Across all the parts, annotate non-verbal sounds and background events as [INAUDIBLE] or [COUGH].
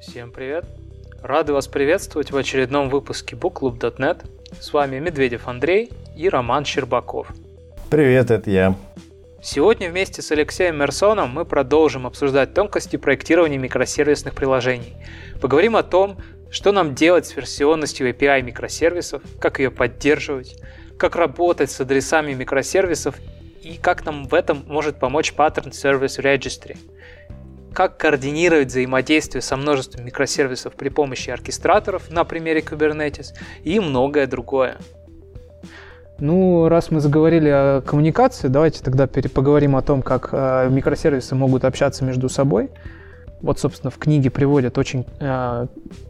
Всем привет! Рады вас приветствовать в очередном выпуске BookClub.net. С вами Медведев Андрей и Роман Щербаков. Привет, это я. Сегодня вместе с Алексеем Мерсоном мы продолжим обсуждать тонкости проектирования микросервисных приложений. Поговорим о том, что нам делать с версионностью API микросервисов, как ее поддерживать, как работать с адресами микросервисов и как нам в этом может помочь Pattern Service Registry. Как координировать взаимодействие со множеством микросервисов при помощи оркестраторов на примере Kubernetes и многое другое. Ну, раз мы заговорили о коммуникации, давайте тогда поговорим о том, как э, микросервисы могут общаться между собой. Вот, собственно, в книге приводят очень э,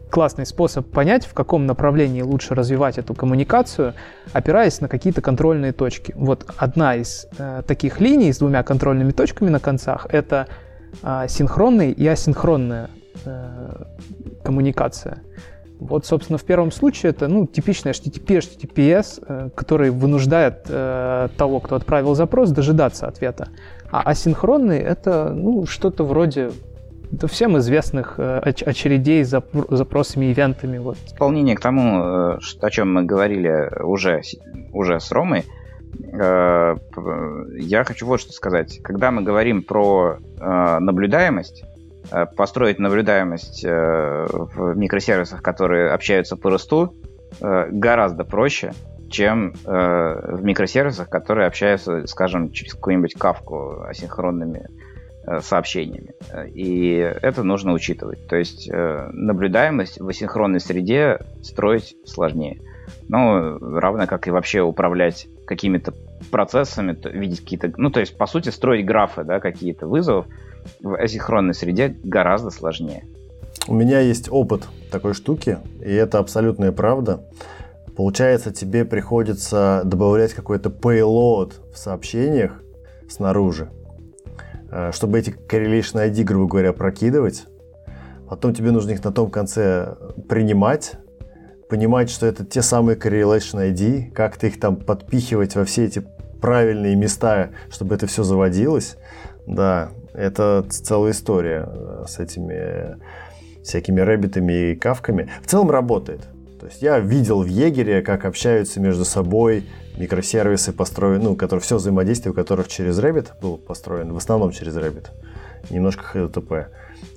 классный способ понять, в каком направлении лучше развивать эту коммуникацию, опираясь на какие-то контрольные точки. Вот одна из э, таких линий с двумя контрольными точками на концах — это синхронная и асинхронная э, коммуникация. Вот, собственно, в первом случае это ну, типичный HTTP, HTTPS, э, который вынуждает э, того, кто отправил запрос, дожидаться ответа. А асинхронный — это ну, что-то вроде да всем известных э, очередей с запросами, ивентами. Вот. Дополнение к тому, о чем мы говорили уже, уже с Ромой, я хочу вот что сказать. Когда мы говорим про наблюдаемость, построить наблюдаемость в микросервисах, которые общаются по росту, гораздо проще, чем в микросервисах, которые общаются, скажем, через какую-нибудь кавку асинхронными Э, сообщениями. И это нужно учитывать. То есть э, наблюдаемость в асинхронной среде строить сложнее. Ну, равно как и вообще управлять какими-то процессами, видеть какие-то... Ну, то есть, по сути, строить графы, да, какие-то вызовов в асинхронной среде гораздо сложнее. У меня есть опыт такой штуки, и это абсолютная правда. Получается, тебе приходится добавлять какой-то payload в сообщениях снаружи. Э, чтобы эти correlation ID, грубо говоря, прокидывать. Потом тебе нужно их на том конце принимать, понимать, что это те самые correlation ID, как-то их там подпихивать во все эти правильные места, чтобы это все заводилось. Да, это целая история э, с этими всякими рэббитами и кавками. В целом работает. То есть я видел в Егере, как общаются между собой микросервисы построены, ну, которые все взаимодействие у которых через Rabbit был построен, в основном через Rabbit, немножко HTTP.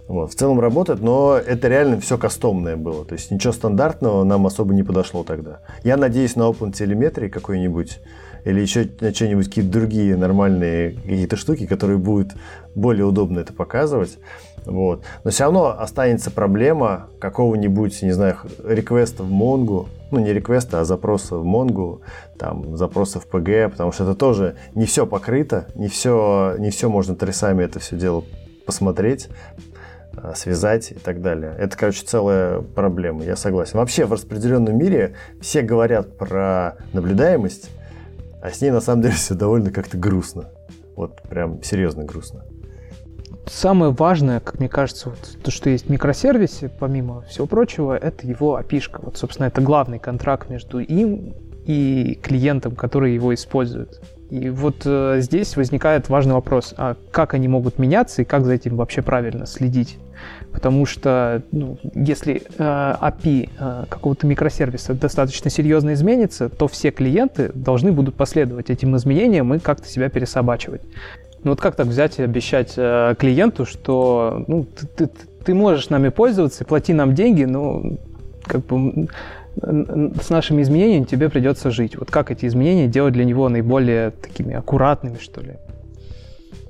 Вот. В целом работает, но это реально все кастомное было. То есть ничего стандартного нам особо не подошло тогда. Я надеюсь на OpenTelemetry какой-нибудь или еще на что-нибудь какие-то другие нормальные какие-то штуки, которые будут более удобно это показывать. Вот. Но все равно останется проблема какого-нибудь, не знаю, реквеста в Монгу, ну не реквеста, а запроса в Монгу, там запроса в PG, потому что это тоже не все покрыто, не все, не все можно трясами это все дело посмотреть, а, связать и так далее. Это, короче, целая проблема, я согласен. Вообще в распределенном мире все говорят про наблюдаемость, а с ней на самом деле все довольно как-то грустно. Вот прям серьезно грустно самое важное, как мне кажется, вот, то, что есть в микросервисе, помимо всего прочего, это его api -шка. Вот, собственно, это главный контракт между им и клиентом, который его использует. И вот э, здесь возникает важный вопрос, а как они могут меняться и как за этим вообще правильно следить? Потому что ну, если э, API э, какого-то микросервиса достаточно серьезно изменится, то все клиенты должны будут последовать этим изменениям и как-то себя пересобачивать. Ну вот как так взять и обещать э, клиенту, что ну, ты, ты, ты можешь нами пользоваться, плати нам деньги, но как бы с нашими изменениями тебе придется жить. Вот как эти изменения делать для него наиболее такими аккуратными, что ли?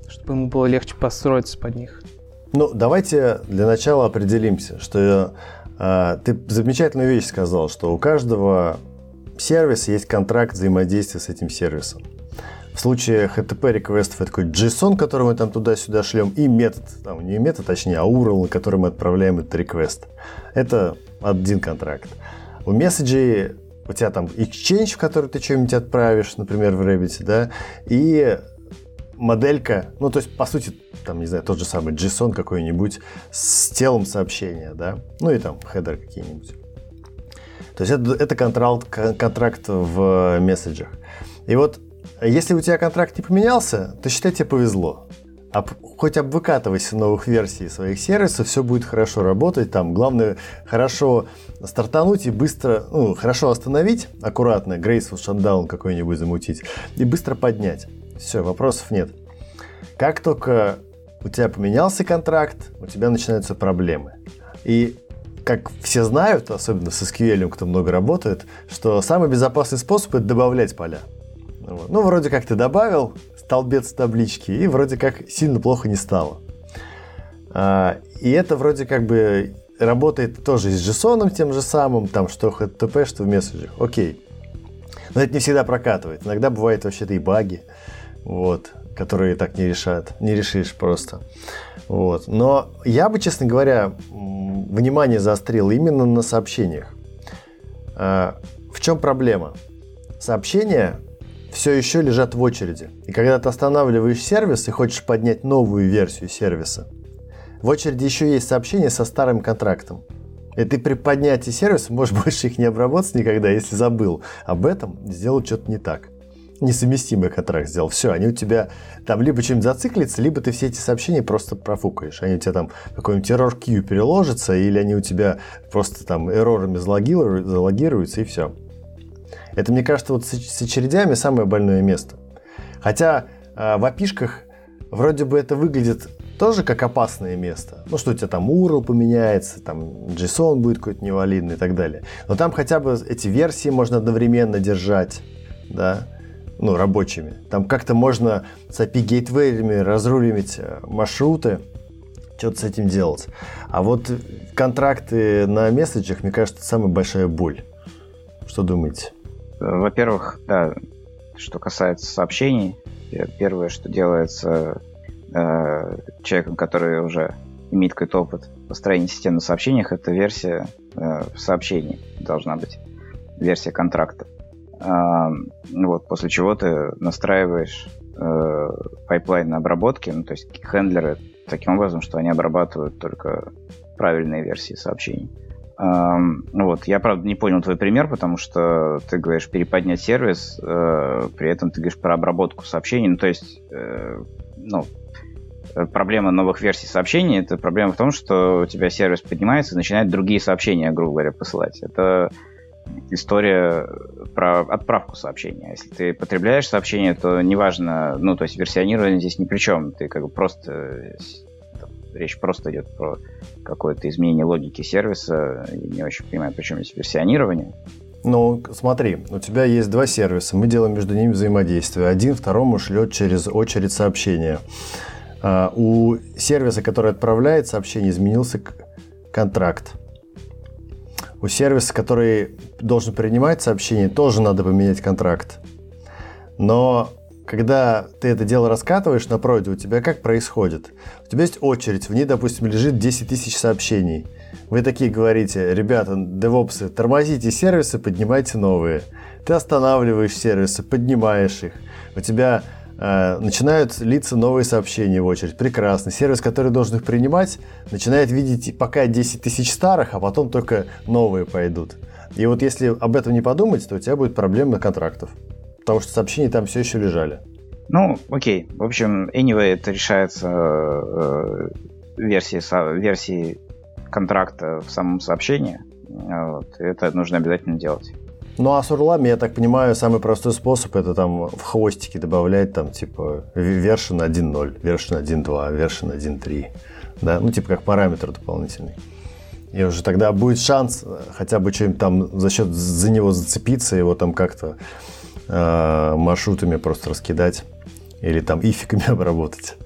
Чтобы ему было легче построиться под них. Ну, давайте для начала определимся, что э, ты замечательную вещь сказал, что у каждого сервиса есть контракт взаимодействия с этим сервисом. В случае HTTP реквестов это такой JSON, который мы там туда-сюда шлем, и метод, там не метод, точнее, а URL, на который мы отправляем этот реквест. Это один контракт. У месседжей у тебя там exchange, в который ты что-нибудь отправишь, например, в Rabbit, да, и моделька, ну, то есть, по сути, там, не знаю, тот же самый JSON какой-нибудь с телом сообщения, да, ну и там хедер какие-нибудь. То есть это, это контракт, контракт в месседжах. И вот если у тебя контракт не поменялся, то считай, тебе повезло. об, хоть обвыкатывайся новых версий своих сервисов, все будет хорошо работать. Там главное хорошо стартануть и быстро, ну, хорошо остановить, аккуратно, graceful shutdown какой-нибудь замутить и быстро поднять. Все, вопросов нет. Как только у тебя поменялся контракт, у тебя начинаются проблемы. И как все знают, особенно с SQL, кто много работает, что самый безопасный способ это добавлять поля. Вот. Ну, вроде как ты добавил столбец таблички, и вроде как сильно плохо не стало. А, и это вроде как бы работает тоже и с JSON тем же самым, там что HTTP, что в месседжах. Окей. Но это не всегда прокатывает. Иногда бывают вообще-то и баги, вот, которые так не решают, не решишь просто. Вот. Но я бы, честно говоря, внимание заострил именно на сообщениях. А, в чем проблема? Сообщения все еще лежат в очереди. И когда ты останавливаешь сервис и хочешь поднять новую версию сервиса, в очереди еще есть сообщения со старым контрактом. И ты при поднятии сервиса можешь [LAUGHS] больше их не обработать никогда, если забыл об этом, сделал что-то не так. Несовместимый контракт сделал. Все, они у тебя там либо чем-нибудь зациклятся, либо ты все эти сообщения просто профукаешь. Они у тебя там какой-нибудь error queue переложатся, или они у тебя просто там эррорами залогируются, и все. Это, мне кажется, вот с очередями самое больное место. Хотя э, в опишках вроде бы это выглядит тоже как опасное место. Ну, что у тебя там URL поменяется, там JSON будет какой-то невалидный и так далее. Но там хотя бы эти версии можно одновременно держать, да, ну, рабочими. Там как-то можно с API гейтвеями разруливать э, маршруты, что-то с этим делать. А вот контракты на месседжах, мне кажется, самая большая боль. Что думаете? Во-первых, да, что касается сообщений, первое, что делается э, человеком, который уже имеет какой-то опыт построения системы на сообщениях, это версия э, сообщений должна быть, версия контракта. Э, вот, после чего ты настраиваешь э, pipeline обработки, ну, то есть handler ы таким образом, что они обрабатывают только правильные версии сообщений. Вот, я, правда, не понял твой пример, потому что ты говоришь переподнять сервис, э, при этом ты говоришь про обработку сообщений. Ну, то есть, э, ну, проблема новых версий сообщений это проблема в том, что у тебя сервис поднимается и начинает другие сообщения, грубо говоря, посылать. Это история про отправку сообщения. Если ты потребляешь сообщение, то неважно, ну, то есть версионирование здесь ни при чем. Ты как бы просто речь просто идет про какое-то изменение логики сервиса. Я не очень понимаю, почему здесь версионирование. Ну, смотри, у тебя есть два сервиса, мы делаем между ними взаимодействие. Один второму шлет через очередь сообщения. А, у сервиса, который отправляет сообщение, изменился контракт. У сервиса, который должен принимать сообщение, тоже надо поменять контракт. Но когда ты это дело раскатываешь на проде, у тебя как происходит? У тебя есть очередь, в ней, допустим, лежит 10 тысяч сообщений. Вы такие говорите, ребята, девопсы, тормозите сервисы, поднимайте новые. Ты останавливаешь сервисы, поднимаешь их. У тебя э, начинают литься новые сообщения в очередь. Прекрасно. Сервис, который должен их принимать, начинает видеть пока 10 тысяч старых, а потом только новые пойдут. И вот если об этом не подумать, то у тебя будет проблема контрактов. Потому что сообщения там все еще лежали. Ну, окей. В общем, anyway, это решается э, версией, со, версией контракта в самом сообщении. Вот. Это нужно обязательно делать. Ну а с урлами, я так понимаю, самый простой способ это там в хвостики добавлять там типа version 1.0, version 1.2, version 1.3. Да, ну типа как параметр дополнительный. И уже тогда будет шанс э, хотя бы чем-то там за счет за него зацепиться, его там как-то маршрутами просто раскидать или там ификами [LAUGHS] обработать.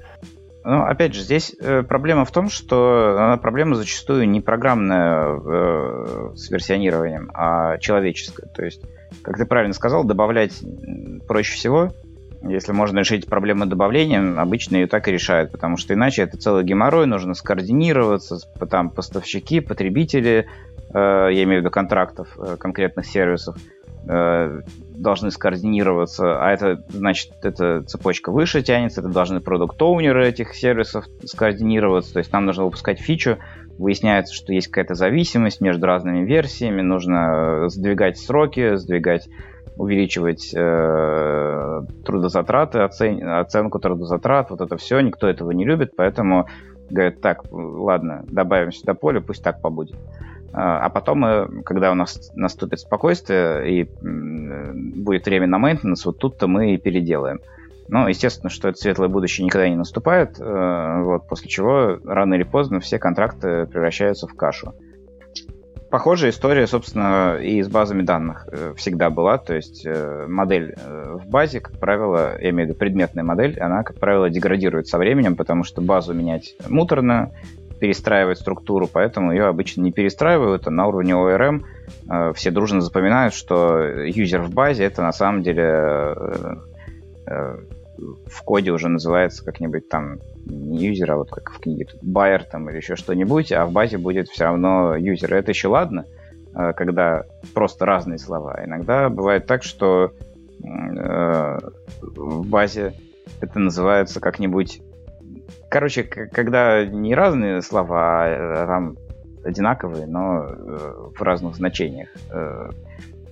Ну, опять же, здесь э, проблема в том, что она проблема зачастую не программная э, с версионированием, а человеческая. То есть, как ты правильно сказал, добавлять проще всего. Если можно решить проблему добавлением, обычно ее так и решают, потому что иначе это целый геморрой, нужно скоординироваться, там поставщики, потребители, э, я имею в виду контрактов э, конкретных сервисов, Э, должны скоординироваться, а это значит, эта цепочка выше тянется, это должны продукт-оунеры этих сервисов скоординироваться, то есть нам нужно выпускать фичу, выясняется, что есть какая-то зависимость между разными версиями, нужно сдвигать сроки, сдвигать, увеличивать э, э, трудозатраты, оцен... оценку трудозатрат, вот это все, никто этого не любит, поэтому говорят, так, ладно, добавим сюда поле, пусть так побудет. А потом, мы, когда у нас наступит спокойствие и будет время на мейнтенанс, вот тут-то мы и переделаем. Но, естественно, что это светлое будущее никогда не наступает, э, вот, после чего рано или поздно все контракты превращаются в кашу. Похожая история, собственно, и с базами данных э, всегда была. То есть э, модель в базе, как правило, я имею в виду предметная модель, она, как правило, деградирует со временем, потому что базу менять муторно, перестраивать структуру, поэтому ее обычно не перестраивают, а на уровне ORM все дружно запоминают, что юзер в базе это на самом деле в коде уже называется как-нибудь там не юзер, а вот как в книге тут байер там или еще что-нибудь, а в базе будет все равно юзер. Это еще ладно, э, когда просто разные слова. Иногда бывает так, что э, в базе это называется как-нибудь... Короче, когда не разные слова, а там одинаковые, но э, в разных значениях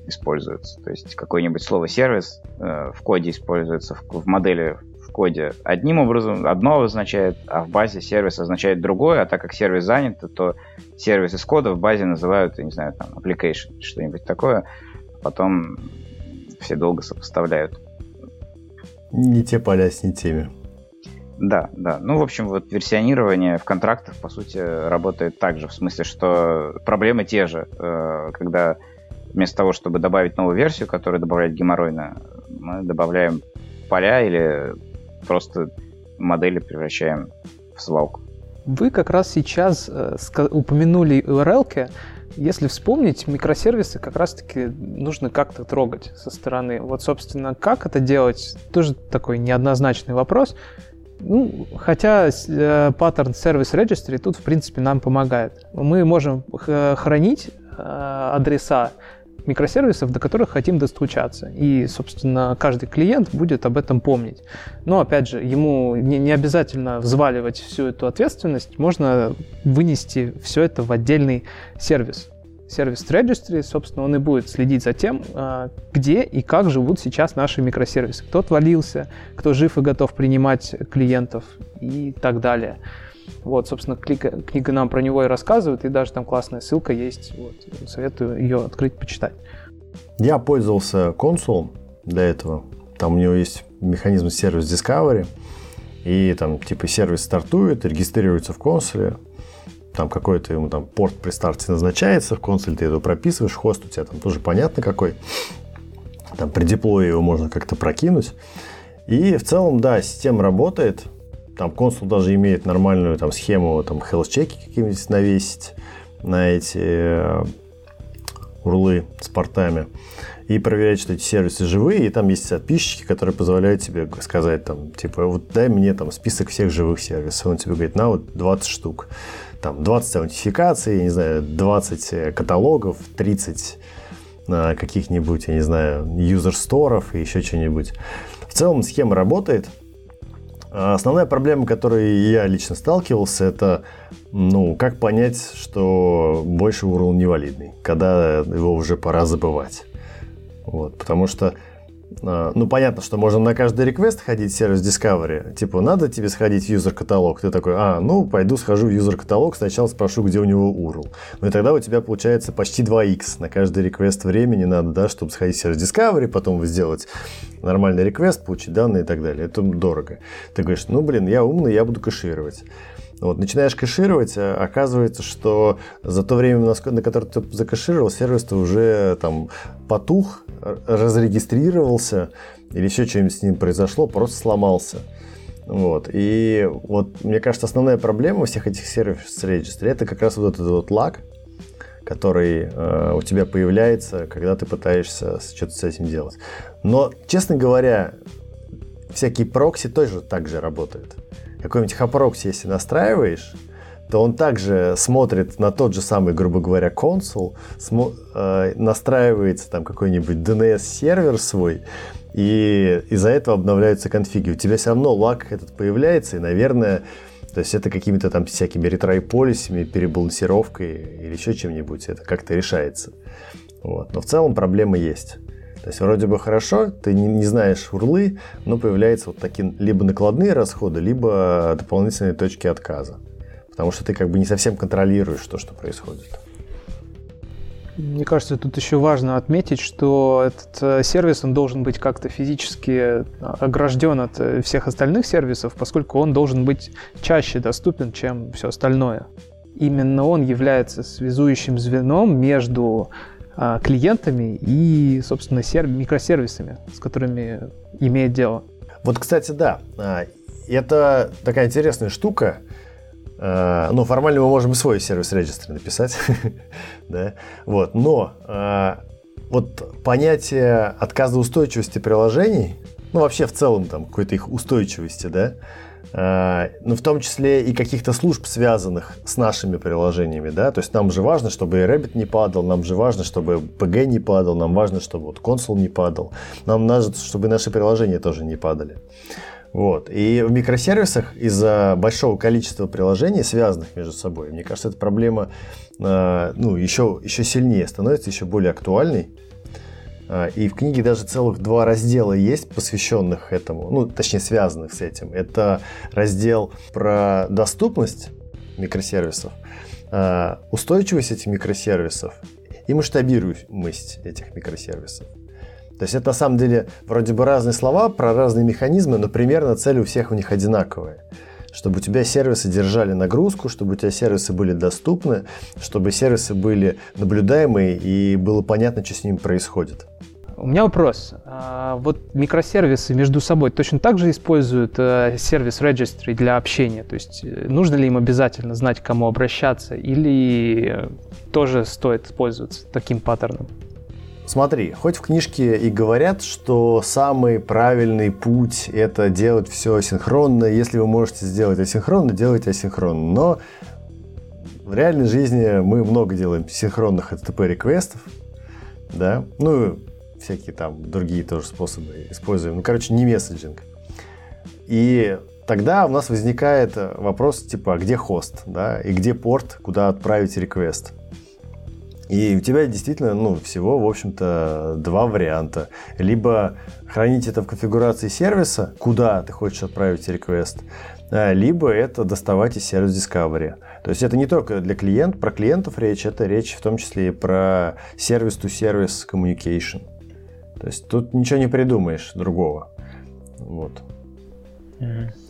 используется. То есть какое-нибудь слово сервис э, в коде используется, в, в модели в коде одним образом, одно означает, а в базе сервис означает другое, а так как сервис занят, то сервис из кода в базе называют, я не знаю, там, application, что-нибудь такое. Потом все долго сопоставляют. Не те поля с не теми. Да, да. Ну, в общем, вот версионирование в контрактах, по сути, работает так же, в смысле, что проблемы те же, э, когда вместо того, чтобы добавить новую версию, которая добавляет геморройно, мы добавляем поля или просто модели превращаем в свалку. Вы как раз сейчас э, упомянули URL. -ки. Если вспомнить, микросервисы как раз-таки нужно как-то трогать со стороны. Вот, собственно, как это делать, тоже такой неоднозначный вопрос. Ну, хотя э, паттерн Service Registry тут, в принципе, нам помогает. Мы можем хранить э, адреса микросервисов, до которых хотим достучаться. И, собственно, каждый клиент будет об этом помнить. Но, опять же, ему не, не обязательно взваливать всю эту ответственность, можно вынести все это в отдельный сервис. Сервис Registry, собственно, он и будет следить за тем, а, где и как живут сейчас наши микросервисы. Кто отвалился, кто жив и готов принимать клиентов и так далее. Вот, собственно, книга, книга нам про него и рассказывает, и даже там классная ссылка есть. Вот, советую ее открыть, почитать. Я пользовался консулом для этого. Там у него есть механизм сервис Discovery. И там типа сервис стартует, регистрируется в консуле. Там какой-то ему там порт при старте назначается в консуле, ты его прописываешь, хост у тебя там тоже понятно какой. Там при деплое его можно как-то прокинуть. И в целом, да, система работает. Там консул даже имеет нормальную там схему, там health-чеки какие-нибудь навесить на эти э, урлы с портами и проверять, что эти сервисы живые, и там есть подписчики, которые позволяют тебе сказать, там, типа, вот дай мне там список всех живых сервисов. Он тебе говорит, на вот 20 штук. Там 20 аутентификаций, не знаю, 20 э, каталогов, 30 э, каких-нибудь, я не знаю, юзер-сторов и еще что-нибудь. В целом схема работает – а основная проблема, которой я лично сталкивался, это ну, как понять, что больше URL невалидный, когда его уже пора забывать. Вот, потому что ну, понятно, что можно на каждый реквест ходить в сервис Discovery. Типа, надо тебе сходить в юзер-каталог. Ты такой, а, ну, пойду схожу в юзер-каталог, сначала спрошу, где у него URL. Ну, и тогда у тебя получается почти 2x. На каждый реквест времени надо, да, чтобы сходить в сервис Discovery, потом сделать нормальный реквест, получить данные и так далее. Это дорого. Ты говоришь, ну, блин, я умный, я буду кэшировать. Вот, начинаешь кэшировать, а оказывается, что за то время, на которое ты закэшировал, сервис-то уже там потух, разрегистрировался, или еще что-нибудь с ним произошло, просто сломался. Вот. И вот, мне кажется, основная проблема всех этих сервисов регистри это как раз вот этот вот лаг, который э, у тебя появляется, когда ты пытаешься что-то с этим делать. Но, честно говоря, всякие прокси тоже так же работают какой-нибудь HAProxy, если настраиваешь, то он также смотрит на тот же самый, грубо говоря, консул, э, настраивается там какой-нибудь DNS-сервер свой, и из-за этого обновляются конфиги. У тебя все равно лаг этот появляется, и, наверное, то есть это какими-то там всякими retry-полисами, перебалансировкой или еще чем-нибудь, это как-то решается. Вот. Но в целом проблема есть. То есть вроде бы хорошо, ты не, не знаешь урлы, но появляются вот такие либо накладные расходы, либо дополнительные точки отказа. Потому что ты как бы не совсем контролируешь то, что происходит. Мне кажется, тут еще важно отметить, что этот э, сервис, он должен быть как-то физически э, огражден от э, всех остальных сервисов, поскольку он должен быть чаще доступен, чем все остальное. Именно он является связующим звеном между клиентами и, собственно, серв... микросервисами, с которыми имеет дело. Вот, кстати, да, а, это такая интересная штука. Uh, ну, формально мы можем и свой сервис регистр написать, [LAUGHS] да, вот, но uh, вот понятие отказоустойчивости приложений, ну, вообще в целом там какой-то их устойчивости, да, uh, ну, в том числе и каких-то служб, связанных с нашими приложениями, да, то есть нам же важно, чтобы Rabbit не падал, нам же важно, чтобы PG не падал, нам важно, чтобы вот консул не падал, нам важно, чтобы наши приложения тоже не падали. Вот. И в микросервисах из-за большого количества приложений, связанных между собой, мне кажется, эта проблема э, ну, еще, еще сильнее становится, еще более актуальной. Э, и в книге даже целых два раздела есть, посвященных этому, ну, точнее, связанных с этим. Это раздел про доступность микросервисов, э, устойчивость этих микросервисов и масштабируемость этих микросервисов. То есть это на самом деле вроде бы разные слова про разные механизмы, но примерно цель у всех у них одинаковая. Чтобы у тебя сервисы держали нагрузку, чтобы у тебя сервисы были доступны, чтобы сервисы были наблюдаемые и было понятно, что с ними происходит. У меня вопрос. А, вот микросервисы между собой точно так же используют э, сервис registry для общения? То есть э, нужно ли им обязательно знать, к кому обращаться, или тоже стоит пользоваться таким паттерном? Смотри, хоть в книжке и говорят, что самый правильный путь это делать все асинхронно. Если вы можете сделать асинхронно, делайте асинхронно. Но в реальной жизни мы много делаем синхронных HTTP-реквестов, да, ну, всякие там другие тоже способы используем. Ну, короче, не месседжинг. И тогда у нас возникает вопрос, типа, а где хост, да, и где порт, куда отправить реквест. И у тебя действительно, ну, всего, в общем-то, два варианта. Либо хранить это в конфигурации сервиса, куда ты хочешь отправить request, а, либо это доставать из сервис Discovery. То есть это не только для клиентов, про клиентов речь, это речь в том числе и про сервис-to-сервис communication. То есть тут ничего не придумаешь другого. Вот. Mm-hmm.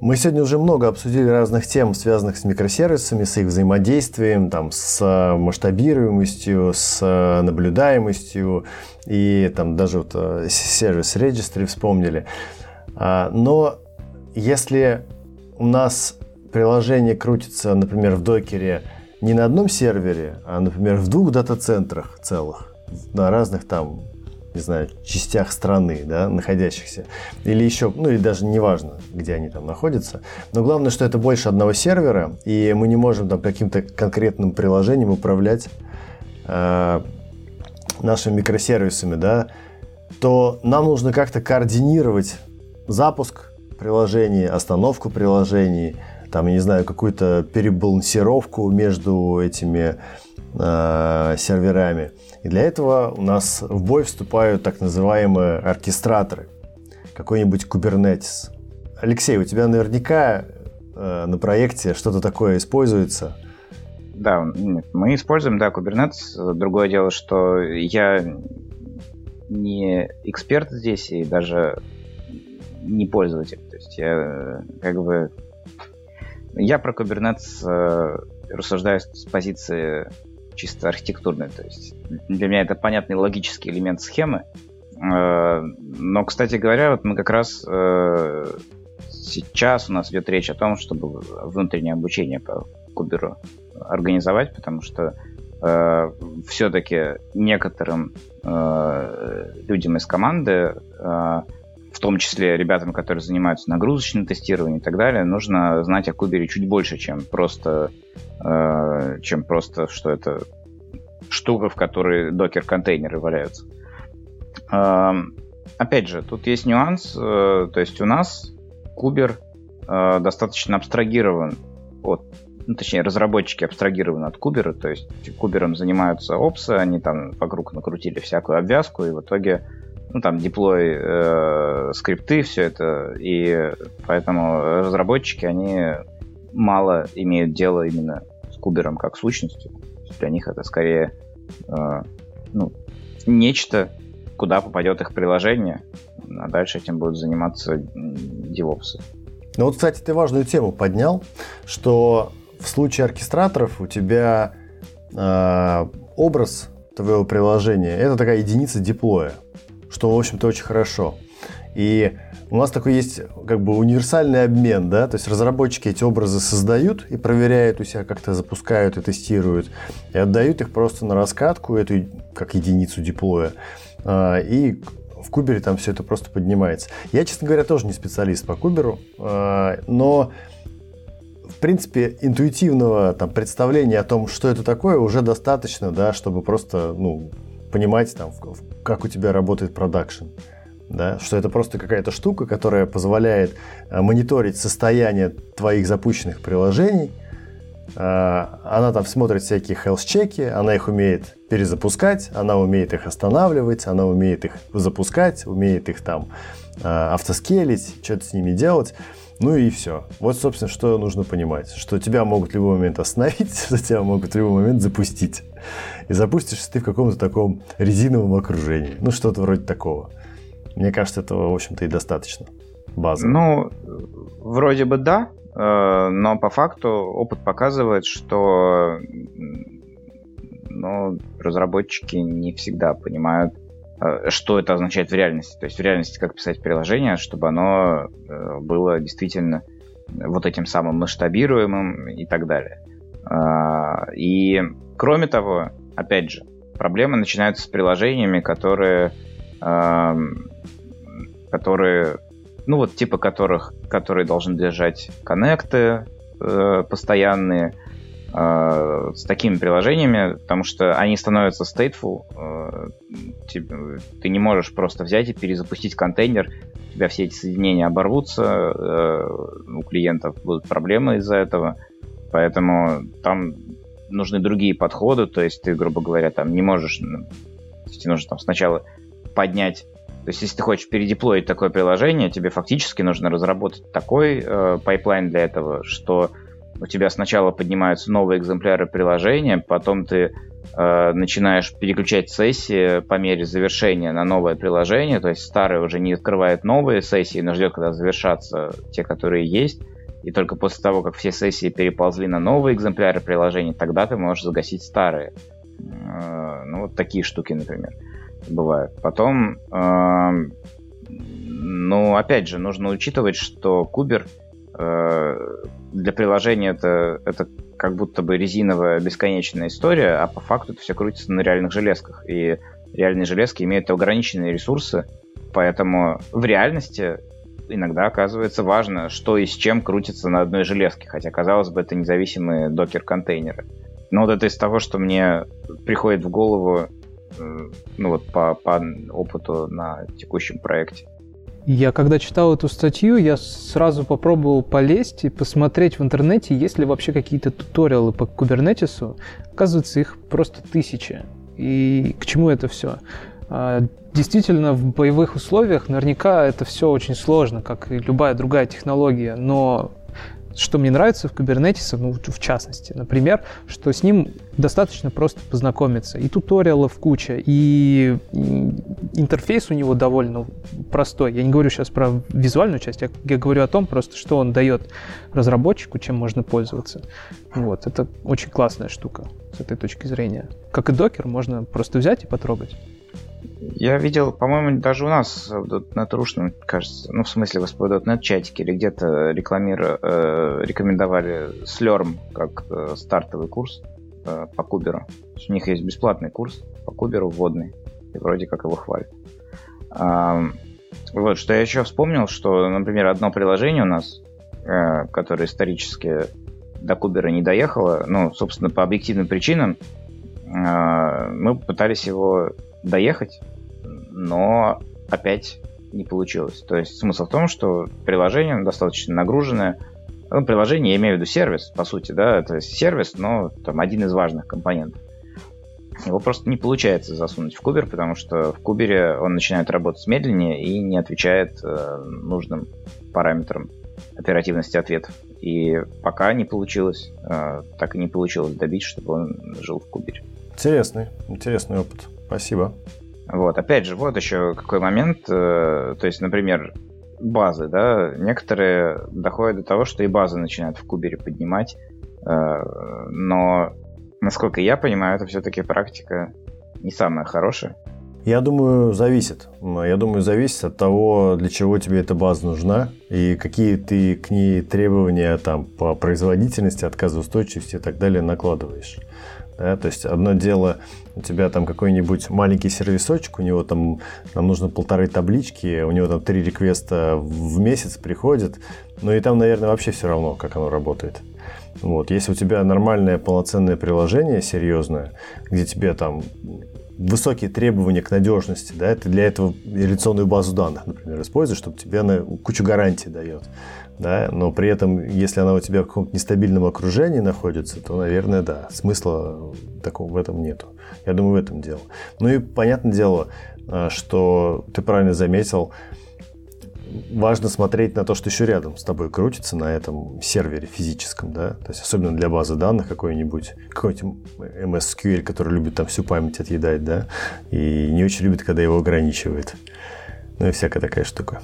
Мы сегодня уже много обсудили разных тем, связанных с микросервисами, с их взаимодействием, там, с э, масштабируемостью, с э, наблюдаемостью и там даже вот э, сервис регистры вспомнили. А, но если у нас приложение крутится, например, в докере не на одном сервере, а, например, в двух дата-центрах целых, на разных там не знаю, частях страны, да, находящихся. Или еще, ну или даже неважно, где они там находятся. Но главное, что это больше одного сервера, и мы не можем там каким-то конкретным приложением управлять э, нашими микросервисами, да, то нам нужно как-то координировать запуск приложений, остановку приложений, там, я не знаю, какую-то перебалансировку между этими э, серверами. И для этого у нас в бой вступают так называемые оркестраторы, какой-нибудь Kubernetes. Алексей, у тебя наверняка э, на проекте что-то такое используется. Да, нет, мы используем, да, Kubernetes. Другое дело, что я не эксперт здесь и даже не пользователь. То есть я э, как бы... Я про Kubernetes э, рассуждаю с позиции чисто архитектурной. То есть для меня это понятный логический элемент схемы. Э, но, кстати говоря, вот мы как раз э, сейчас у нас идет речь о том, чтобы внутреннее обучение по Куберу организовать, потому что э, все-таки некоторым э, людям из команды, э, в том числе ребятам, которые занимаются нагрузочным тестированием и так далее, нужно знать о Кубере чуть больше, чем просто Э, чем просто, что это штука, в которой докер-контейнеры валяются. Эм, опять же, тут есть нюанс, э, то есть у нас кубер э, достаточно абстрагирован от ну, точнее, разработчики абстрагированы от кубера, то есть кубером занимаются опсы, они там вокруг накрутили всякую обвязку, и в итоге, ну, там, деплой, э, скрипты, все это, и поэтому разработчики, они мало имеют дело именно с кубером как сущностью. Для них это скорее, э, ну, нечто, куда попадет их приложение, а дальше этим будут заниматься девопсы. Ну вот, кстати, ты важную тему поднял, что в случае оркестраторов у тебя э, образ твоего приложения это такая единица деплоя, что, в общем-то, очень хорошо. И у нас такой есть как бы универсальный обмен, да, то есть разработчики эти образы создают и проверяют у себя, как-то запускают и тестируют, и отдают их просто на раскатку, эту как единицу деплоя, а, и в Кубере там все это просто поднимается. Я, честно говоря, тоже не специалист по Куберу, а, но в принципе, интуитивного там, представления о том, что это такое, уже достаточно, да, чтобы просто ну, понимать, там, как у тебя работает продакшн. Да, что это просто какая-то штука, которая позволяет а, мониторить состояние твоих запущенных приложений. А, она там смотрит всякие health-чеки, она их умеет перезапускать, она умеет их останавливать, она умеет их запускать, умеет их там а, автоскелить, что-то с ними делать. Ну и все. Вот, собственно, что нужно понимать. Что тебя могут в любой момент остановить, [LAUGHS] что тебя могут в любой момент запустить. И запустишься ты в каком-то таком резиновом окружении. Ну, что-то вроде такого. Мне кажется, этого, в общем-то, и достаточно. База. Ну, вроде бы да, э, но по факту опыт показывает, что ну, разработчики не всегда понимают, что это означает в реальности. То есть в реальности как писать приложение, чтобы оно э, было действительно вот этим самым масштабируемым и так далее. А, и кроме того, опять же, проблемы начинаются с приложениями, которые, которые ну вот типа которых, которые должны держать коннекты э, постоянные, Э, с такими приложениями, потому что они становятся stateful. Э, ты не можешь просто взять и перезапустить контейнер, у тебя все эти соединения оборвутся, э, у клиентов будут проблемы из-за этого, поэтому там нужны другие подходы, то есть ты, грубо говоря, там не можешь, ну, тебе нужно там сначала поднять то есть, если ты хочешь передеплоить такое приложение, тебе фактически нужно разработать такой э, pipeline для этого, что у тебя сначала поднимаются новые экземпляры приложения, потом ты э, начинаешь переключать сессии по мере завершения на новое приложение, то есть старые уже не открывает новые сессии, но ждет, когда завершатся те, которые есть, и только после того, как все сессии переползли на новые экземпляры приложения, тогда ты можешь загасить старые. Э, ну, вот такие штуки, например, бывают. Потом, э, ну, опять же, нужно учитывать, что Кубер — для приложения это, это как будто бы резиновая бесконечная история, а по факту это все крутится на реальных железках. И реальные железки имеют ограниченные ресурсы, поэтому в реальности иногда оказывается важно, что и с чем крутится на одной железке, хотя, казалось бы, это независимые докер-контейнеры. Но вот это из того, что мне приходит в голову э, ну вот по, по опыту на текущем проекте. Я когда читал эту статью, я сразу попробовал полезть и посмотреть в интернете, есть ли вообще какие-то туториалы по кубернетису. Оказывается, их просто тысячи. И к чему это все? А, действительно, в боевых условиях наверняка это все очень сложно, как и любая другая технология, но что мне нравится в Kubernetes, ну, в частности, например, что с ним достаточно просто познакомиться. И туториалов куча, и интерфейс у него довольно простой. Я не говорю сейчас про визуальную часть, я, я говорю о том просто, что он дает разработчику, чем можно пользоваться. Вот, это очень классная штука с этой точки зрения. Как и докер, можно просто взять и потрогать. Я видел, по-моему, даже у нас на трушном, кажется, ну, в смысле, в SPO.NET чатике или где-то рекламиру, э, рекомендовали Slurm как э, стартовый курс э, по куберу. У них есть бесплатный курс по куберу вводный, и вроде как его хвалят. А, вот, что я еще вспомнил, что, например, одно приложение у нас, э, которое исторически до кубера не доехало, ну, собственно, по объективным причинам, э, мы пытались его доехать, но опять не получилось. То есть смысл в том, что приложение достаточно нагруженное, Ну, приложение, я имею в виду сервис, по сути, да, это сервис, но там один из важных компонентов. Его просто не получается засунуть в кубер, потому что в кубере он начинает работать медленнее и не отвечает э, нужным параметрам оперативности ответов. И пока не получилось, э, так и не получилось добить, чтобы он жил в кубере. Интересный, интересный опыт. Спасибо. Вот, опять же, вот еще какой момент, э, то есть, например, базы, да, некоторые доходят до того, что и базы начинают в кубере поднимать, э, но, насколько я понимаю, это все-таки практика не самая хорошая. Я думаю, зависит. Я думаю, зависит от того, для чего тебе эта база нужна и какие ты к ней требования там по производительности, отказоустойчивости и так далее накладываешь. Да, то есть одно дело, у тебя там какой-нибудь маленький сервисочек, у него там нам нужно полторы таблички, у него там три реквеста в месяц приходит, ну и там, наверное, вообще все равно, как оно работает. Вот. Если у тебя нормальное полноценное приложение, серьезное, где тебе там высокие требования к надежности, да, ты для этого реляционную базу данных, например, используешь, чтобы тебе она кучу гарантий дает, да, но при этом, если она у тебя в каком-то нестабильном окружении находится, то, наверное, да, смысла такого в этом нету. Я думаю, в этом дело. Ну и понятное дело, а, что ты правильно заметил, важно смотреть на то, что еще рядом с тобой крутится на этом сервере физическом, да, то есть особенно для базы данных какой-нибудь, какой-нибудь MSQL, который любит там всю память отъедать, да, и не очень любит, когда его ограничивает. Ну и всякая такая штука.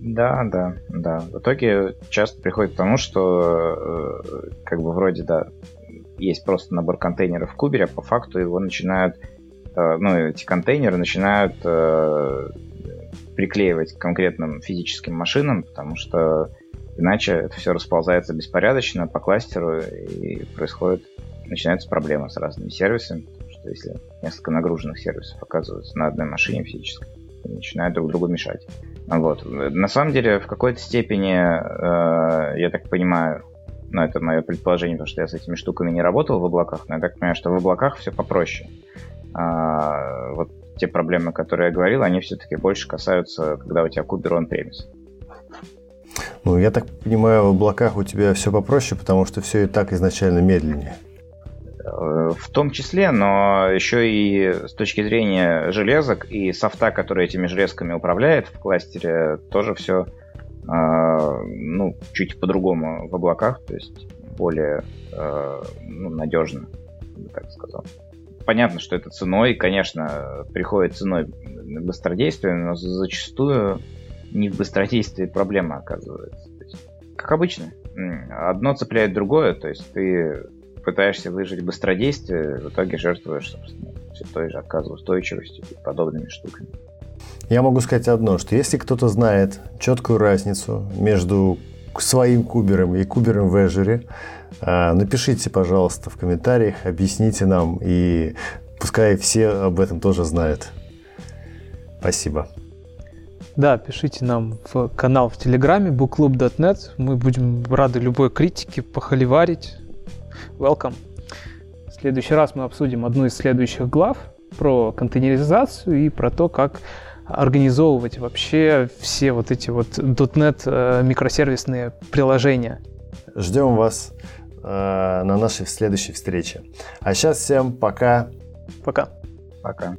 Да, да, да. В итоге часто приходит к тому, что э, как бы вроде, да, есть просто набор контейнеров в кубере, а по факту его начинают, э, ну, эти контейнеры начинают э, приклеивать к конкретным физическим машинам, потому что иначе это все расползается беспорядочно по кластеру и происходит, начинаются проблемы с разными сервисами, потому что если несколько нагруженных сервисов оказываются на одной машине физической, начинают друг другу мешать. Вот. На самом деле, в какой-то степени, э, я так понимаю, ну, это мое предположение, потому что я с этими штуками не работал в облаках, но я так понимаю, что в облаках все попроще. А, вот те проблемы, которые я говорил, они все-таки больше касаются, когда у тебя кубер он премис. Ну, я так понимаю, в облаках у тебя все попроще, потому что все и так изначально медленнее. Э, в том числе, но еще и с точки зрения железок и софта, который этими железками управляет в кластере, тоже все э, ну, чуть по-другому в облаках, то есть более э, ну, надежно, так сказал понятно, что это ценой, конечно, приходит ценой быстродействия, но зачастую не в быстродействии проблема оказывается. Есть, как обычно, одно цепляет другое, то есть ты пытаешься выжить быстродействие, в итоге жертвуешь, собственно, все той же отказоустойчивостью и подобными штуками. Я могу сказать одно, что если кто-то знает четкую разницу между своим кубером и кубером в Azure, а, напишите, пожалуйста, в комментариях, объясните нам, и пускай все об этом тоже знают. Спасибо. Да, пишите нам в канал в Телеграме bookclub.net. Мы будем рады любой критике, похоливарить. Welcome. В следующий раз мы обсудим одну из следующих глав про контейнеризацию и про то, как организовывать вообще все вот эти вот .NET э, микросервисные приложения. Ждем вас э, на нашей следующей встрече. А сейчас всем пока. Пока. Пока.